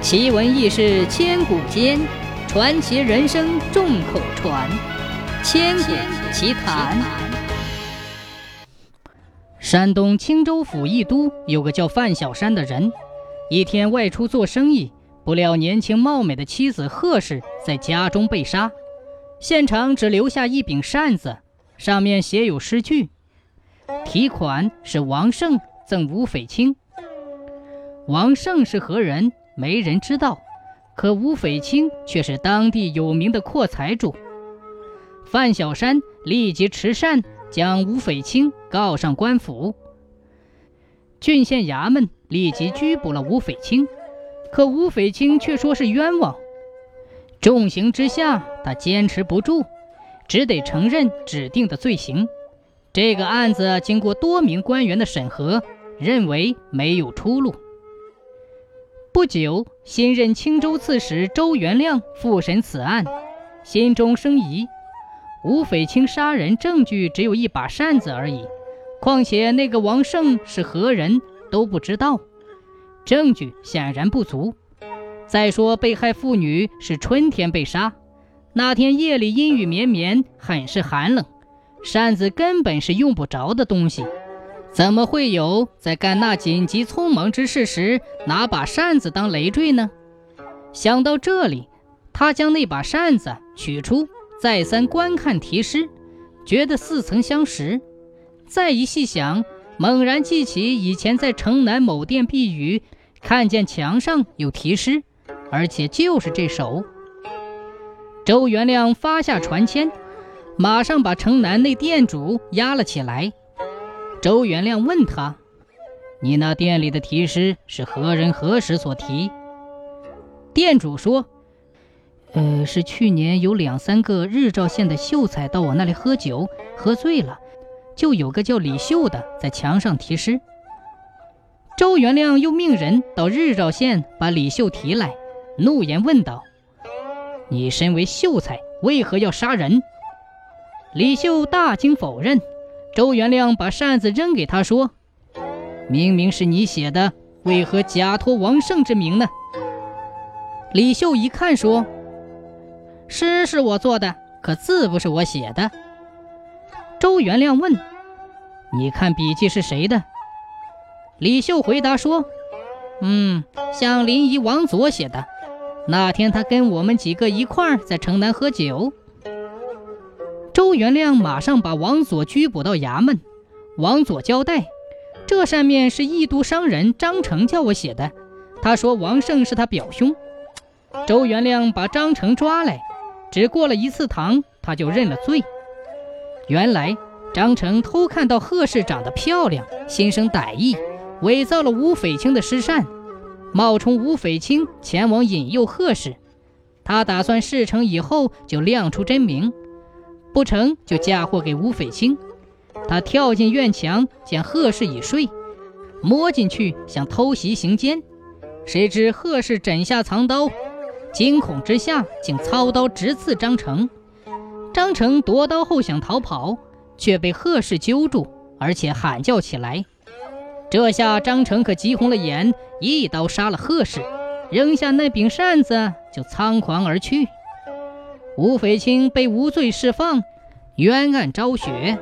奇闻异事千古间，传奇人生众口传。千古奇谈。山东青州府义都有个叫范小山的人，一天外出做生意，不料年轻貌美的妻子贺氏在家中被杀，现场只留下一柄扇子，上面写有诗句，题款是王胜赠吴匪清。王胜是何人？没人知道，可吴匪清却是当地有名的阔财主。范小山立即持扇将吴匪清告上官府。郡县衙门立即拘捕了吴匪清，可吴匪清却说是冤枉。重刑之下，他坚持不住，只得承认指定的罪行。这个案子经过多名官员的审核，认为没有出路。不久，新任青州刺史周元亮复审此案，心中生疑：吴匪清杀人证据只有一把扇子而已，况且那个王胜是何人都不知道，证据显然不足。再说，被害妇女是春天被杀，那天夜里阴雨绵绵，很是寒冷，扇子根本是用不着的东西。怎么会有在干那紧急匆忙之事时拿把扇子当累赘呢？想到这里，他将那把扇子取出，再三观看题诗，觉得似曾相识。再一细想，猛然记起以前在城南某店避雨，看见墙上有题诗，而且就是这首。周元亮发下传签，马上把城南那店主押了起来。周元亮问他：“你那店里的题诗是何人何时所题？”店主说：“呃，是去年有两三个日照县的秀才到我那里喝酒，喝醉了，就有个叫李秀的在墙上题诗。”周元亮又命人到日照县把李秀提来，怒言问道：“你身为秀才，为何要杀人？”李秀大惊否认。周元亮把扇子扔给他，说：“明明是你写的，为何假托王胜之名呢？”李秀一看，说：“诗是我做的，可字不是我写的。”周元亮问：“你看笔迹是谁的？”李秀回答说：“嗯，像临沂王佐写的。那天他跟我们几个一块儿在城南喝酒。”周元亮马上把王佐拘捕到衙门。王佐交代：“这上面是义都商人张成叫我写的。他说王胜是他表兄。”周元亮把张成抓来，只过了一次堂，他就认了罪。原来张成偷看到贺氏长得漂亮，心生歹意，伪造了吴匪清的诗扇，冒充吴匪清前往引诱贺氏。他打算事成以后就亮出真名。不成就嫁祸给吴匪清。他跳进院墙，见贺氏已睡，摸进去想偷袭行奸，谁知贺氏枕下藏刀，惊恐之下竟操刀直刺张成。张成夺刀后想逃跑，却被贺氏揪住，而且喊叫起来。这下张成可急红了眼，一刀杀了贺氏，扔下那柄扇子就仓皇而去。吴斐卿被无罪释放，冤案昭雪。